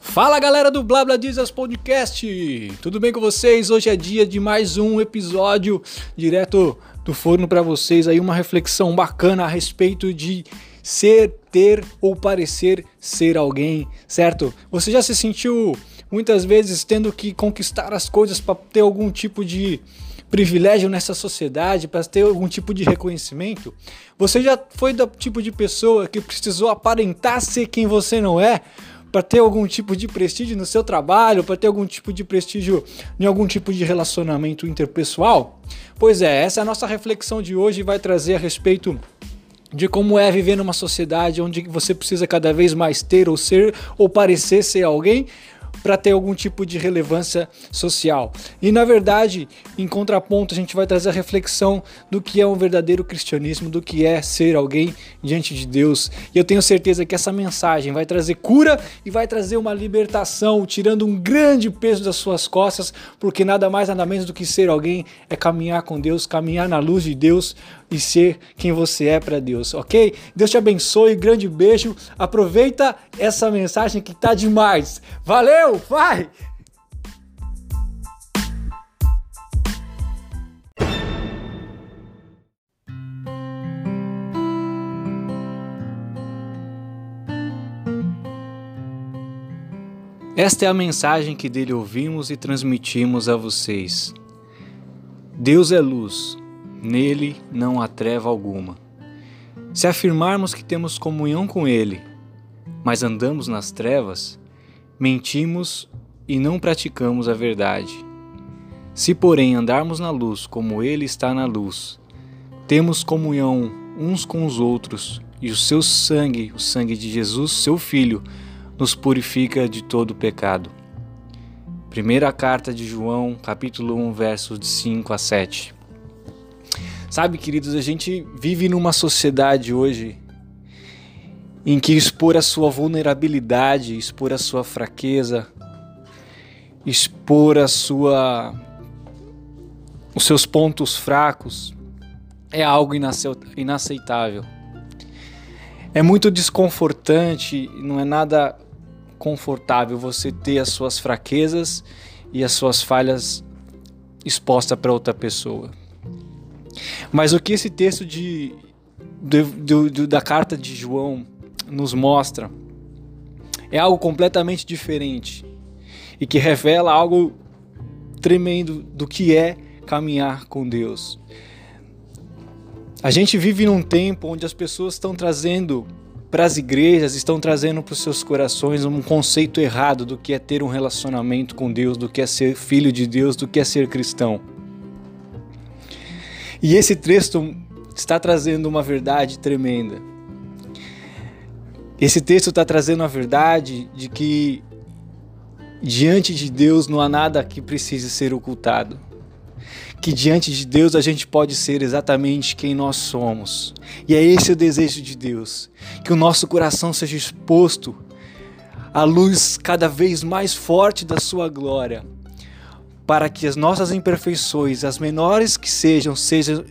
Fala galera do Blá Blá Podcast, tudo bem com vocês? Hoje é dia de mais um episódio direto do forno para vocês aí uma reflexão bacana a respeito de ser, ter ou parecer ser alguém, certo? Você já se sentiu muitas vezes tendo que conquistar as coisas para ter algum tipo de privilégio nessa sociedade, para ter algum tipo de reconhecimento? Você já foi do tipo de pessoa que precisou aparentar ser quem você não é? para ter algum tipo de prestígio no seu trabalho, para ter algum tipo de prestígio em algum tipo de relacionamento interpessoal? Pois é, essa é a nossa reflexão de hoje vai trazer a respeito de como é viver numa sociedade onde você precisa cada vez mais ter ou ser ou parecer ser alguém para ter algum tipo de relevância social. E na verdade, em contraponto, a gente vai trazer a reflexão do que é um verdadeiro cristianismo, do que é ser alguém diante de Deus. E eu tenho certeza que essa mensagem vai trazer cura e vai trazer uma libertação, tirando um grande peso das suas costas, porque nada mais nada menos do que ser alguém é caminhar com Deus, caminhar na luz de Deus e ser quem você é para Deus, ok? Deus te abençoe, grande beijo. Aproveita essa mensagem que tá demais. Valeu, vai! Esta é a mensagem que dele ouvimos e transmitimos a vocês. Deus é luz nele não há treva alguma. Se afirmarmos que temos comunhão com Ele, mas andamos nas trevas, mentimos e não praticamos a verdade. Se, porém, andarmos na luz como Ele está na luz, temos comunhão uns com os outros, e o seu sangue, o sangue de Jesus, seu Filho, nos purifica de todo pecado. Primeira carta de João, capítulo 1, versos de 5 a 7. Sabe, queridos, a gente vive numa sociedade hoje em que expor a sua vulnerabilidade, expor a sua fraqueza, expor a sua os seus pontos fracos é algo inaceitável. É muito desconfortante, não é nada confortável você ter as suas fraquezas e as suas falhas expostas para outra pessoa. Mas o que esse texto de, de, de, da carta de João nos mostra é algo completamente diferente e que revela algo tremendo do que é caminhar com Deus. A gente vive num tempo onde as pessoas estão trazendo para as igrejas, estão trazendo para os seus corações um conceito errado do que é ter um relacionamento com Deus, do que é ser filho de Deus, do que é ser cristão. E esse texto está trazendo uma verdade tremenda. Esse texto está trazendo a verdade de que diante de Deus não há nada que precise ser ocultado. Que diante de Deus a gente pode ser exatamente quem nós somos. E é esse o desejo de Deus: que o nosso coração seja exposto à luz cada vez mais forte da Sua glória para que as nossas imperfeições, as menores que sejam, sejam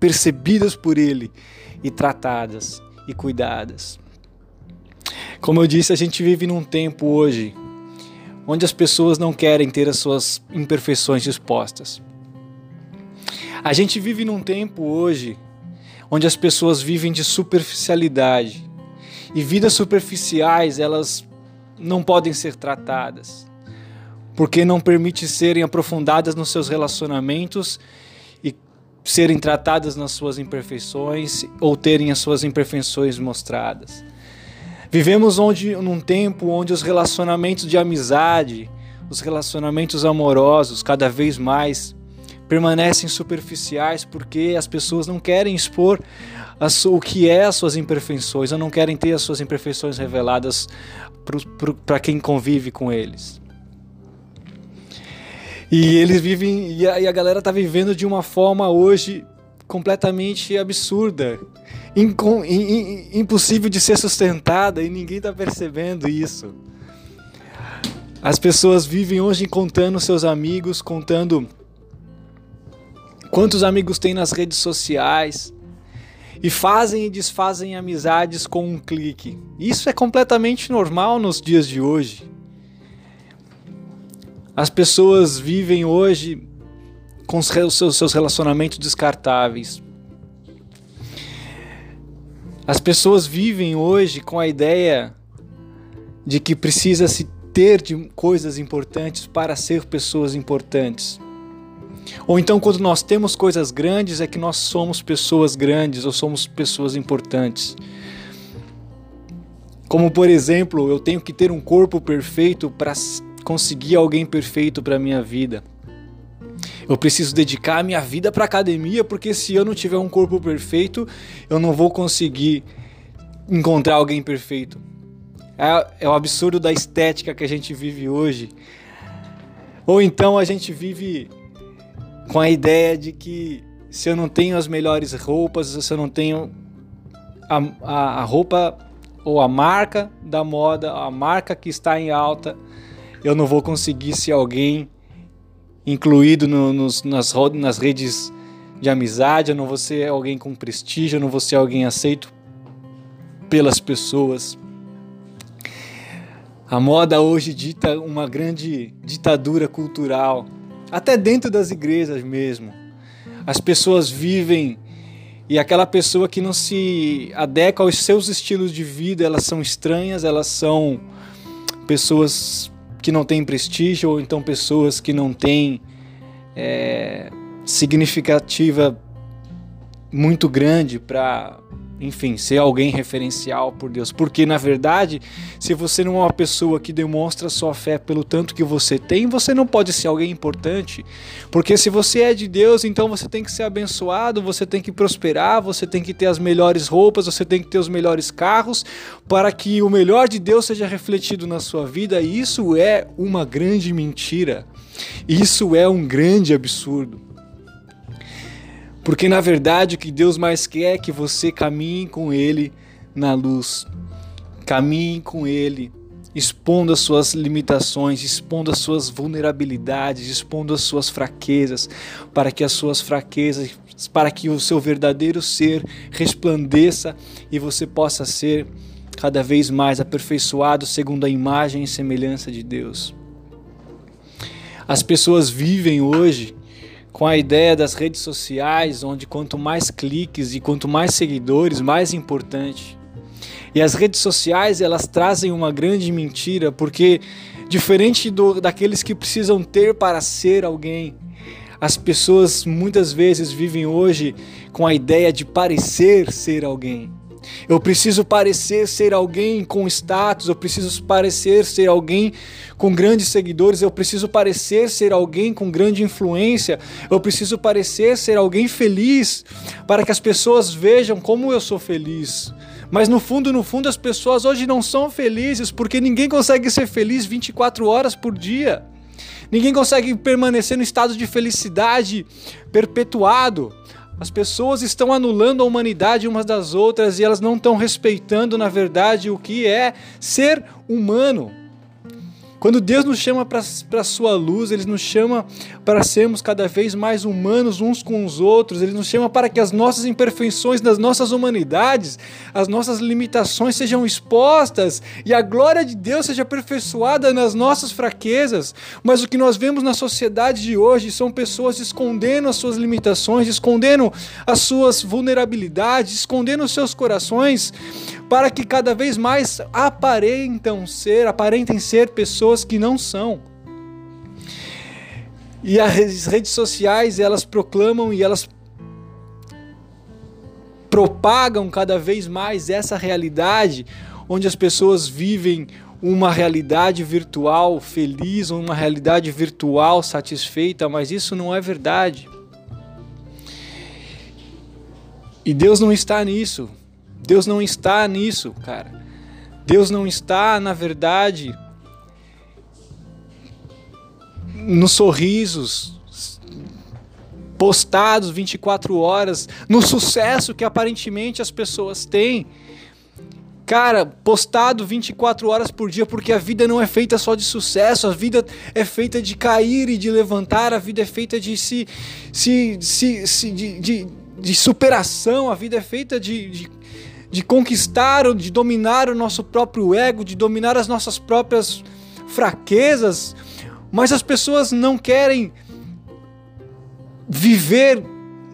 percebidas por Ele e tratadas e cuidadas. Como eu disse, a gente vive num tempo hoje onde as pessoas não querem ter as suas imperfeições expostas. A gente vive num tempo hoje onde as pessoas vivem de superficialidade e vidas superficiais elas não podem ser tratadas porque não permite serem aprofundadas nos seus relacionamentos e serem tratadas nas suas imperfeições ou terem as suas imperfeições mostradas. Vivemos onde, num tempo onde os relacionamentos de amizade, os relacionamentos amorosos, cada vez mais permanecem superficiais porque as pessoas não querem expor o que é as suas imperfeições, ou não querem ter as suas imperfeições reveladas para quem convive com eles. E eles vivem. E a, e a galera tá vivendo de uma forma hoje completamente absurda. In, in, impossível de ser sustentada e ninguém tá percebendo isso. As pessoas vivem hoje contando seus amigos, contando quantos amigos tem nas redes sociais e fazem e desfazem amizades com um clique. Isso é completamente normal nos dias de hoje. As pessoas vivem hoje com os seus relacionamentos descartáveis. As pessoas vivem hoje com a ideia de que precisa se ter de coisas importantes para ser pessoas importantes. Ou então, quando nós temos coisas grandes, é que nós somos pessoas grandes ou somos pessoas importantes. Como, por exemplo, eu tenho que ter um corpo perfeito para conseguir alguém perfeito para minha vida. Eu preciso dedicar a minha vida para academia, porque se eu não tiver um corpo perfeito, eu não vou conseguir encontrar alguém perfeito. É, é o absurdo da estética que a gente vive hoje. Ou então a gente vive com a ideia de que se eu não tenho as melhores roupas, se eu não tenho a, a, a roupa ou a marca da moda, a marca que está em alta, eu não vou conseguir ser alguém incluído no, nos, nas, nas redes de amizade, eu não vou ser alguém com prestígio, eu não vou ser alguém aceito pelas pessoas. A moda hoje dita uma grande ditadura cultural, até dentro das igrejas mesmo. As pessoas vivem e aquela pessoa que não se adequa aos seus estilos de vida, elas são estranhas, elas são pessoas que não têm prestígio ou então pessoas que não têm é, significativa muito grande para enfim, ser alguém referencial por Deus. Porque, na verdade, se você não é uma pessoa que demonstra sua fé pelo tanto que você tem, você não pode ser alguém importante. Porque se você é de Deus, então você tem que ser abençoado, você tem que prosperar, você tem que ter as melhores roupas, você tem que ter os melhores carros, para que o melhor de Deus seja refletido na sua vida. E isso é uma grande mentira. Isso é um grande absurdo. Porque na verdade o que Deus mais quer é que você caminhe com Ele na luz. Caminhe com Ele, expondo as suas limitações, expondo as suas vulnerabilidades, expondo as suas fraquezas, para que as suas fraquezas, para que o seu verdadeiro ser resplandeça e você possa ser cada vez mais aperfeiçoado segundo a imagem e semelhança de Deus. As pessoas vivem hoje com a ideia das redes sociais, onde quanto mais cliques e quanto mais seguidores, mais importante. E as redes sociais, elas trazem uma grande mentira, porque diferente do, daqueles que precisam ter para ser alguém, as pessoas muitas vezes vivem hoje com a ideia de parecer ser alguém. Eu preciso parecer ser alguém com status, eu preciso parecer ser alguém com grandes seguidores, eu preciso parecer ser alguém com grande influência, eu preciso parecer ser alguém feliz para que as pessoas vejam como eu sou feliz. Mas no fundo, no fundo, as pessoas hoje não são felizes porque ninguém consegue ser feliz 24 horas por dia. Ninguém consegue permanecer no estado de felicidade perpetuado. As pessoas estão anulando a humanidade umas das outras e elas não estão respeitando, na verdade, o que é ser humano. Quando Deus nos chama para a sua luz, Ele nos chama para sermos cada vez mais humanos uns com os outros, Ele nos chama para que as nossas imperfeições das nossas humanidades, as nossas limitações sejam expostas e a glória de Deus seja aperfeiçoada nas nossas fraquezas. Mas o que nós vemos na sociedade de hoje são pessoas escondendo as suas limitações, escondendo as suas vulnerabilidades, escondendo os seus corações, para que cada vez mais aparentam ser, aparentem ser pessoas que não são. E as redes sociais, elas proclamam e elas propagam cada vez mais essa realidade onde as pessoas vivem uma realidade virtual feliz, uma realidade virtual satisfeita, mas isso não é verdade. E Deus não está nisso. Deus não está nisso, cara. Deus não está, na verdade, nos sorrisos postados 24 horas, no sucesso que aparentemente as pessoas têm. cara, postado 24 horas por dia, porque a vida não é feita só de sucesso, a vida é feita de cair e de levantar, a vida é feita de se, se, se, se de, de, de, superação, a vida é feita de, de, de conquistar, de dominar o nosso próprio ego, de dominar as nossas próprias fraquezas, mas as pessoas não querem viver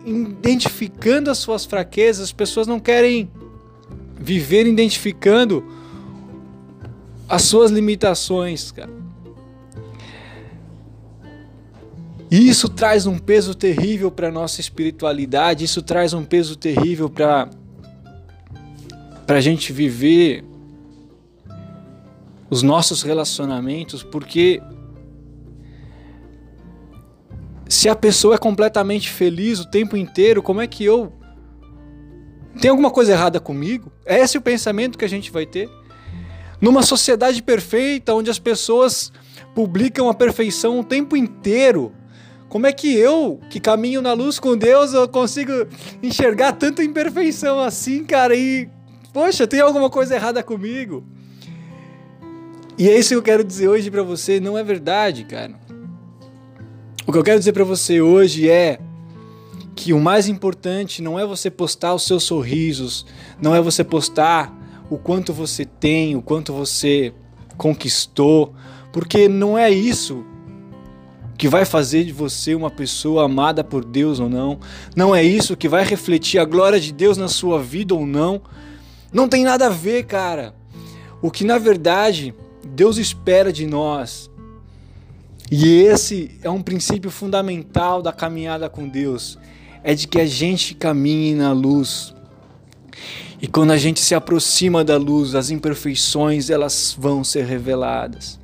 identificando as suas fraquezas, as pessoas não querem viver identificando as suas limitações, cara. E isso traz um peso terrível para nossa espiritualidade, isso traz um peso terrível para para a gente viver os nossos relacionamentos, porque se a pessoa é completamente feliz o tempo inteiro, como é que eu tem alguma coisa errada comigo? É esse o pensamento que a gente vai ter? Numa sociedade perfeita, onde as pessoas publicam a perfeição o tempo inteiro, como é que eu, que caminho na luz com Deus, eu consigo enxergar tanta imperfeição assim, cara? E, poxa, tem alguma coisa errada comigo? E é isso que eu quero dizer hoje para você, não é verdade, cara. O que eu quero dizer para você hoje é que o mais importante não é você postar os seus sorrisos, não é você postar o quanto você tem, o quanto você conquistou, porque não é isso que vai fazer de você uma pessoa amada por Deus ou não, não é isso que vai refletir a glória de Deus na sua vida ou não. Não tem nada a ver, cara. O que na verdade Deus espera de nós e esse é um princípio fundamental da caminhada com Deus é de que a gente caminhe na luz. E quando a gente se aproxima da luz, as imperfeições elas vão ser reveladas.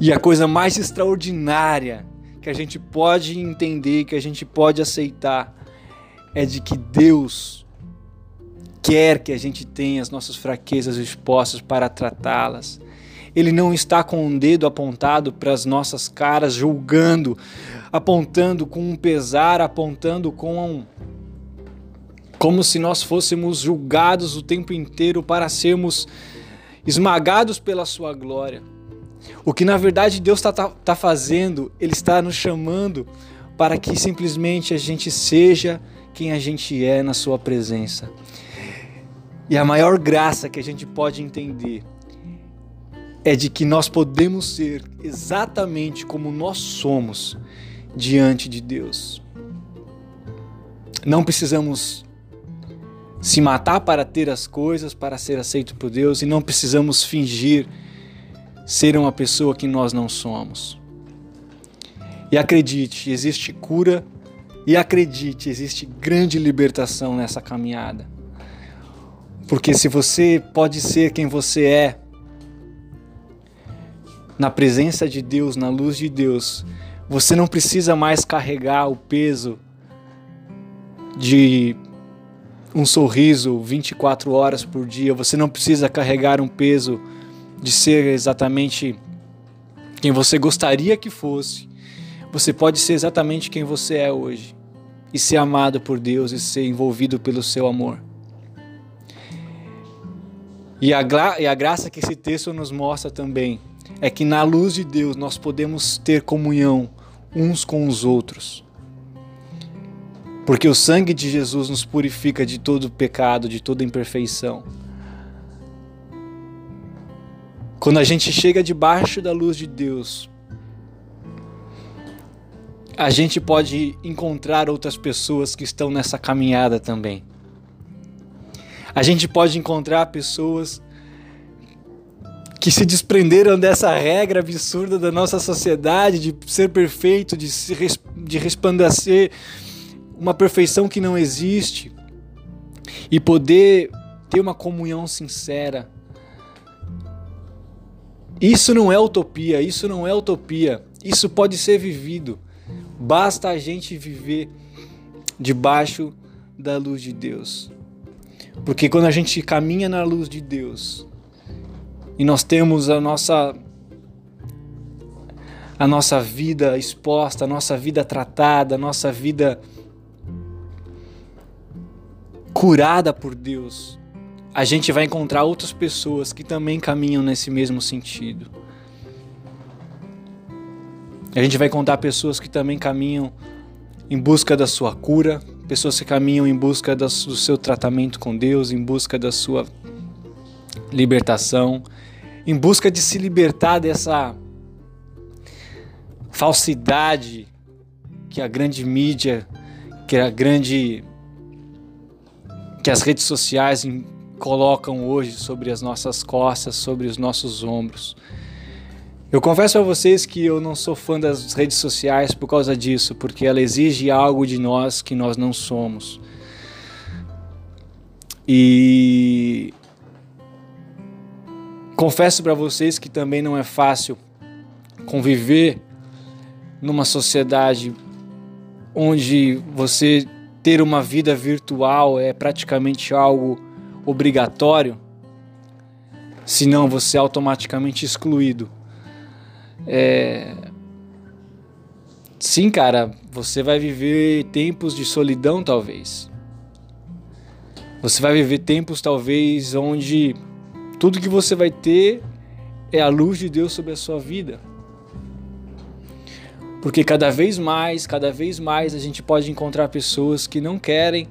E a coisa mais extraordinária que a gente pode entender, que a gente pode aceitar, é de que Deus quer que a gente tenha as nossas fraquezas expostas para tratá-las. Ele não está com um dedo apontado para as nossas caras, julgando, apontando com um pesar, apontando com um. como se nós fôssemos julgados o tempo inteiro para sermos esmagados pela Sua glória. O que na verdade Deus está tá, tá fazendo, Ele está nos chamando para que simplesmente a gente seja quem a gente é na Sua presença. E a maior graça que a gente pode entender é de que nós podemos ser exatamente como nós somos diante de Deus. Não precisamos se matar para ter as coisas, para ser aceito por Deus, e não precisamos fingir ser uma pessoa que nós não somos. E acredite, existe cura, e acredite, existe grande libertação nessa caminhada. Porque se você pode ser quem você é, na presença de Deus, na luz de Deus, você não precisa mais carregar o peso de um sorriso 24 horas por dia, você não precisa carregar um peso de ser exatamente quem você gostaria que fosse. Você pode ser exatamente quem você é hoje e ser amado por Deus e ser envolvido pelo seu amor. E a, e a graça que esse texto nos mostra também é que na luz de Deus nós podemos ter comunhão uns com os outros. Porque o sangue de Jesus nos purifica de todo pecado, de toda imperfeição. Quando a gente chega debaixo da luz de Deus, a gente pode encontrar outras pessoas que estão nessa caminhada também. A gente pode encontrar pessoas que se desprenderam dessa regra absurda da nossa sociedade de ser perfeito, de, se, de resplandecer uma perfeição que não existe e poder ter uma comunhão sincera. Isso não é utopia, isso não é utopia, isso pode ser vivido. Basta a gente viver debaixo da luz de Deus. Porque quando a gente caminha na luz de Deus, e nós temos a nossa a nossa vida exposta, a nossa vida tratada, a nossa vida curada por Deus. a gente vai encontrar outras pessoas que também caminham nesse mesmo sentido. A gente vai encontrar pessoas que também caminham em busca da sua cura, pessoas que caminham em busca do seu tratamento com Deus, em busca da sua libertação, em busca de se libertar dessa falsidade que a grande mídia, que a grande que as redes sociais colocam hoje sobre as nossas costas, sobre os nossos ombros. Eu confesso a vocês que eu não sou fã das redes sociais por causa disso, porque ela exige algo de nós que nós não somos. E confesso para vocês que também não é fácil conviver numa sociedade onde você ter uma vida virtual é praticamente algo obrigatório, senão você é automaticamente excluído. É... Sim, cara, você vai viver tempos de solidão, talvez. Você vai viver tempos, talvez, onde tudo que você vai ter é a luz de Deus sobre a sua vida. Porque cada vez mais, cada vez mais a gente pode encontrar pessoas que não querem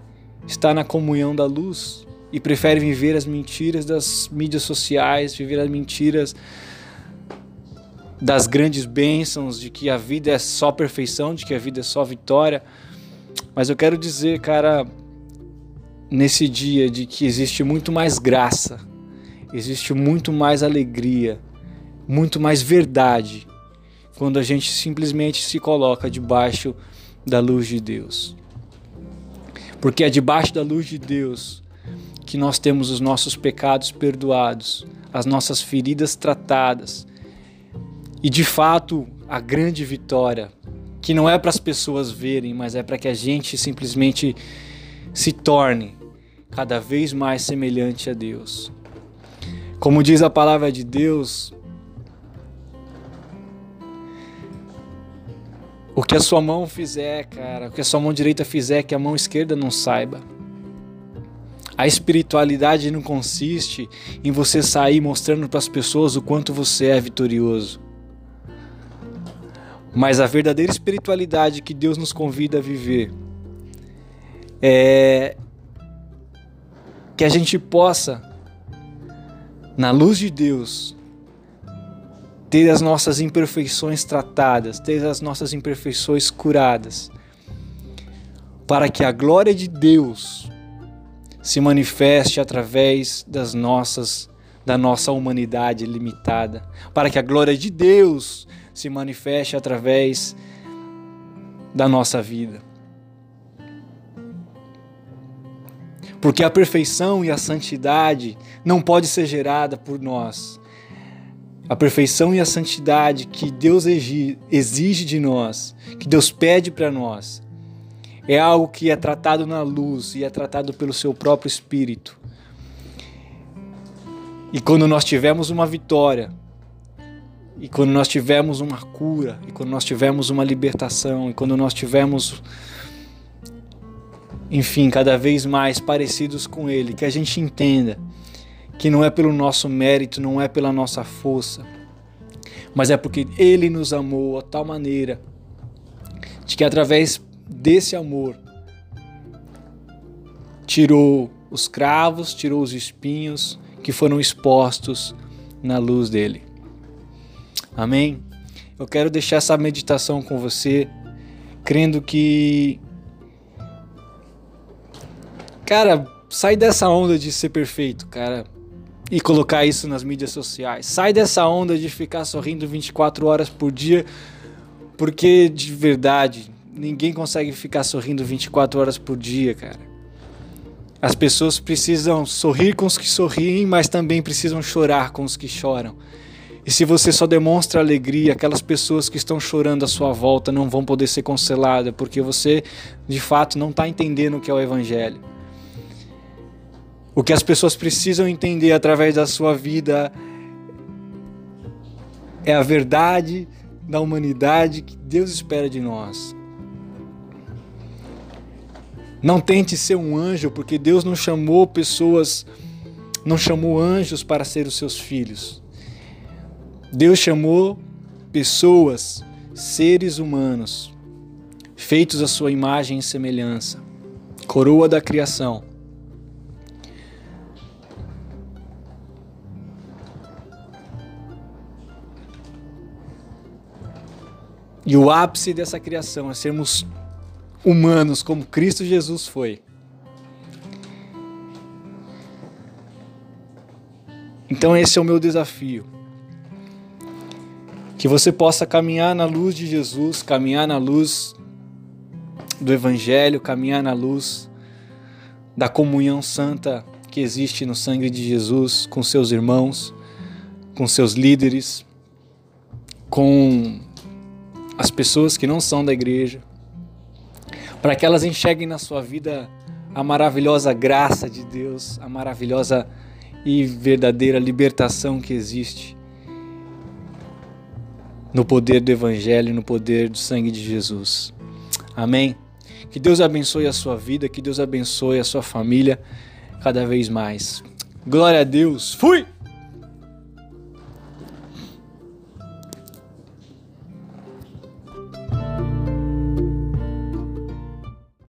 estar na comunhão da luz e preferem viver as mentiras das mídias sociais, viver as mentiras das grandes bênçãos, de que a vida é só perfeição, de que a vida é só vitória. Mas eu quero dizer, cara, nesse dia de que existe muito mais graça, existe muito mais alegria, muito mais verdade quando a gente simplesmente se coloca debaixo da luz de Deus. Porque é debaixo da luz de Deus que nós temos os nossos pecados perdoados, as nossas feridas tratadas e de fato, a grande vitória, que não é para as pessoas verem, mas é para que a gente simplesmente se torne cada vez mais semelhante a Deus. Como diz a palavra de Deus, o que a sua mão fizer, cara, o que a sua mão direita fizer, que a mão esquerda não saiba. A espiritualidade não consiste em você sair mostrando para as pessoas o quanto você é vitorioso. Mas a verdadeira espiritualidade que Deus nos convida a viver é que a gente possa, na luz de Deus, ter as nossas imperfeições tratadas, ter as nossas imperfeições curadas, para que a glória de Deus se manifeste através das nossas da nossa humanidade limitada, para que a glória de Deus se manifeste através da nossa vida. Porque a perfeição e a santidade não pode ser gerada por nós. A perfeição e a santidade que Deus exige de nós, que Deus pede para nós, é algo que é tratado na luz e é tratado pelo seu próprio Espírito. E quando nós tivermos uma vitória, e quando nós tivermos uma cura, e quando nós tivermos uma libertação, e quando nós tivermos, enfim, cada vez mais parecidos com Ele, que a gente entenda que não é pelo nosso mérito, não é pela nossa força, mas é porque Ele nos amou a tal maneira de que através desse amor tirou os cravos, tirou os espinhos que foram expostos na luz dele. Amém? Eu quero deixar essa meditação com você, crendo que. Cara, sai dessa onda de ser perfeito, cara, e colocar isso nas mídias sociais. Sai dessa onda de ficar sorrindo 24 horas por dia, porque de verdade, ninguém consegue ficar sorrindo 24 horas por dia, cara. As pessoas precisam sorrir com os que sorriem, mas também precisam chorar com os que choram. E se você só demonstra alegria, aquelas pessoas que estão chorando à sua volta não vão poder ser consoladas, porque você de fato não está entendendo o que é o Evangelho. O que as pessoas precisam entender através da sua vida é a verdade da humanidade que Deus espera de nós. Não tente ser um anjo, porque Deus não chamou pessoas não chamou anjos para ser os seus filhos. Deus chamou pessoas, seres humanos, feitos à sua imagem e semelhança, coroa da criação. E o ápice dessa criação é sermos humanos como Cristo Jesus foi. Então esse é o meu desafio. Que você possa caminhar na luz de Jesus, caminhar na luz do Evangelho, caminhar na luz da comunhão santa que existe no sangue de Jesus com seus irmãos, com seus líderes, com as pessoas que não são da igreja, para que elas enxerguem na sua vida a maravilhosa graça de Deus, a maravilhosa e verdadeira libertação que existe no poder do Evangelho, no poder do sangue de Jesus. Amém? Que Deus abençoe a sua vida, que Deus abençoe a sua família cada vez mais. Glória a Deus. Fui!